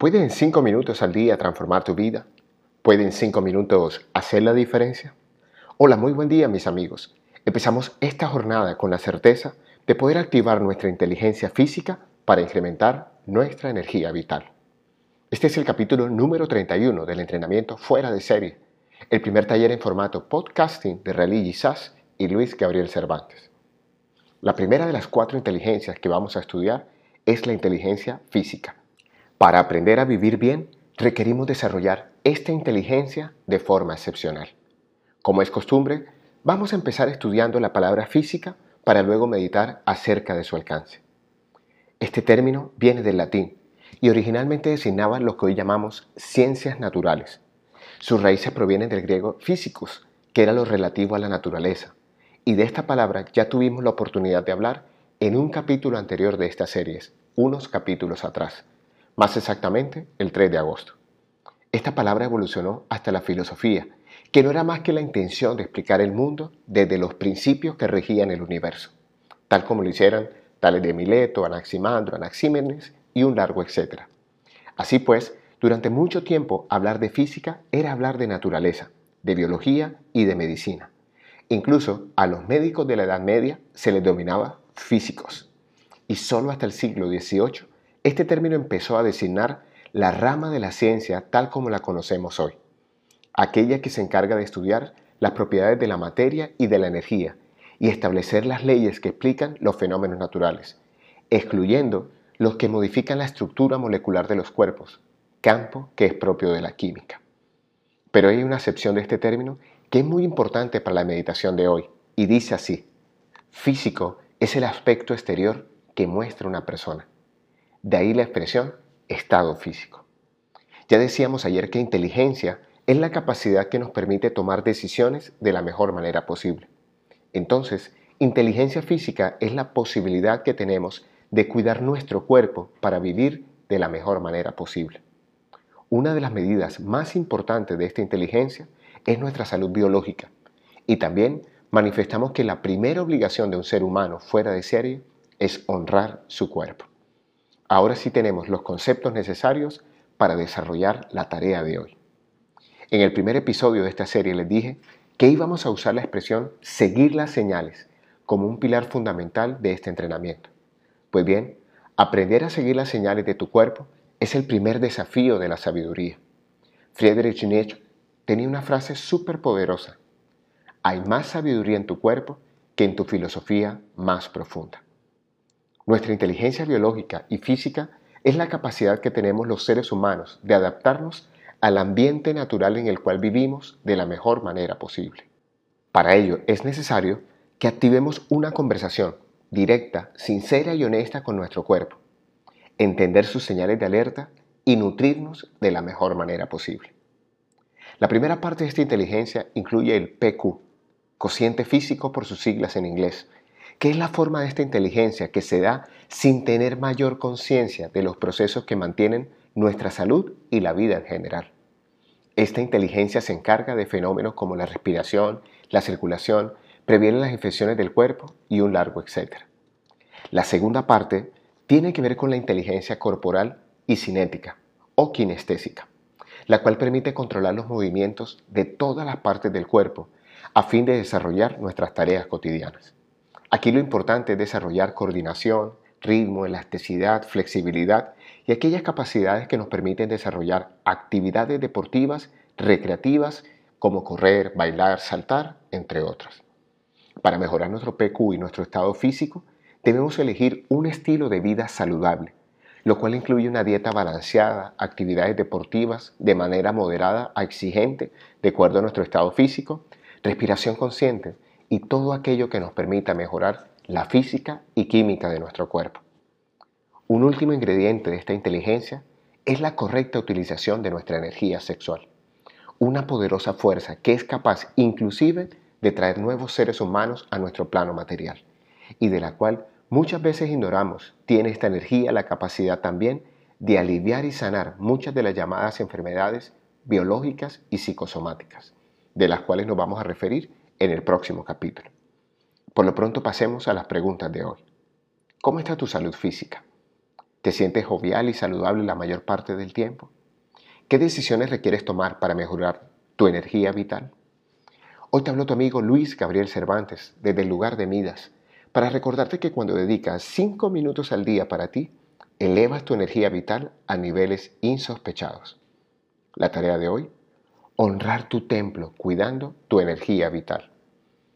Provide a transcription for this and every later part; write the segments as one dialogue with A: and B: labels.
A: ¿Puede en cinco minutos al día transformar tu vida? ¿Puede en cinco minutos hacer la diferencia? Hola, muy buen día mis amigos. Empezamos esta jornada con la certeza de poder activar nuestra inteligencia física para incrementar nuestra energía vital. Este es el capítulo número 31 del entrenamiento fuera de serie, el primer taller en formato podcasting de Religi Sass y Luis Gabriel Cervantes. La primera de las cuatro inteligencias que vamos a estudiar es la inteligencia física. Para aprender a vivir bien, requerimos desarrollar esta inteligencia de forma excepcional. Como es costumbre, vamos a empezar estudiando la palabra física para luego meditar acerca de su alcance. Este término viene del latín y originalmente designaba lo que hoy llamamos ciencias naturales. Sus raíces provienen del griego physicus, que era lo relativo a la naturaleza, y de esta palabra ya tuvimos la oportunidad de hablar en un capítulo anterior de estas series, unos capítulos atrás más exactamente el 3 de agosto. Esta palabra evolucionó hasta la filosofía, que no era más que la intención de explicar el mundo desde los principios que regían el universo, tal como lo hicieran tales de Mileto, Anaximandro, Anaxímenes y un largo etcétera. Así pues, durante mucho tiempo hablar de física era hablar de naturaleza, de biología y de medicina. Incluso a los médicos de la Edad Media se les dominaba físicos. Y solo hasta el siglo XVIII este término empezó a designar la rama de la ciencia tal como la conocemos hoy, aquella que se encarga de estudiar las propiedades de la materia y de la energía y establecer las leyes que explican los fenómenos naturales, excluyendo los que modifican la estructura molecular de los cuerpos, campo que es propio de la química. Pero hay una excepción de este término que es muy importante para la meditación de hoy y dice así, físico es el aspecto exterior que muestra una persona. De ahí la expresión estado físico. Ya decíamos ayer que inteligencia es la capacidad que nos permite tomar decisiones de la mejor manera posible. Entonces, inteligencia física es la posibilidad que tenemos de cuidar nuestro cuerpo para vivir de la mejor manera posible. Una de las medidas más importantes de esta inteligencia es nuestra salud biológica y también manifestamos que la primera obligación de un ser humano fuera de serie es honrar su cuerpo. Ahora sí tenemos los conceptos necesarios para desarrollar la tarea de hoy. En el primer episodio de esta serie les dije que íbamos a usar la expresión seguir las señales como un pilar fundamental de este entrenamiento. Pues bien, aprender a seguir las señales de tu cuerpo es el primer desafío de la sabiduría. Friedrich Nietzsche tenía una frase súper poderosa. Hay más sabiduría en tu cuerpo que en tu filosofía más profunda. Nuestra inteligencia biológica y física es la capacidad que tenemos los seres humanos de adaptarnos al ambiente natural en el cual vivimos de la mejor manera posible. Para ello es necesario que activemos una conversación directa, sincera y honesta con nuestro cuerpo, entender sus señales de alerta y nutrirnos de la mejor manera posible. La primera parte de esta inteligencia incluye el PQ, cociente físico por sus siglas en inglés, ¿Qué es la forma de esta inteligencia que se da sin tener mayor conciencia de los procesos que mantienen nuestra salud y la vida en general. Esta inteligencia se encarga de fenómenos como la respiración, la circulación, previene las infecciones del cuerpo y un largo etcétera. La segunda parte tiene que ver con la inteligencia corporal y cinética o kinestésica, la cual permite controlar los movimientos de todas las partes del cuerpo a fin de desarrollar nuestras tareas cotidianas. Aquí lo importante es desarrollar coordinación, ritmo, elasticidad, flexibilidad y aquellas capacidades que nos permiten desarrollar actividades deportivas, recreativas, como correr, bailar, saltar, entre otras. Para mejorar nuestro PQ y nuestro estado físico, debemos elegir un estilo de vida saludable, lo cual incluye una dieta balanceada, actividades deportivas de manera moderada a exigente, de acuerdo a nuestro estado físico, respiración consciente y todo aquello que nos permita mejorar la física y química de nuestro cuerpo. Un último ingrediente de esta inteligencia es la correcta utilización de nuestra energía sexual, una poderosa fuerza que es capaz inclusive de traer nuevos seres humanos a nuestro plano material y de la cual muchas veces ignoramos tiene esta energía la capacidad también de aliviar y sanar muchas de las llamadas enfermedades biológicas y psicosomáticas, de las cuales nos vamos a referir en el próximo capítulo. Por lo pronto pasemos a las preguntas de hoy. ¿Cómo está tu salud física? ¿Te sientes jovial y saludable la mayor parte del tiempo? ¿Qué decisiones requieres tomar para mejorar tu energía vital? Hoy te habló tu amigo Luis Gabriel Cervantes desde el lugar de Midas para recordarte que cuando dedicas 5 minutos al día para ti, elevas tu energía vital a niveles insospechados. La tarea de hoy, honrar tu templo cuidando tu energía vital.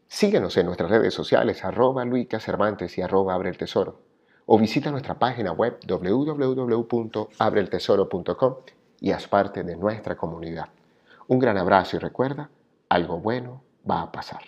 A: Síguenos en nuestras redes sociales arroba Luica Cervantes y arroba Abre el Tesoro o visita nuestra página web www.abreltesoro.com y haz parte de nuestra comunidad. Un gran abrazo y recuerda, algo bueno va a pasar.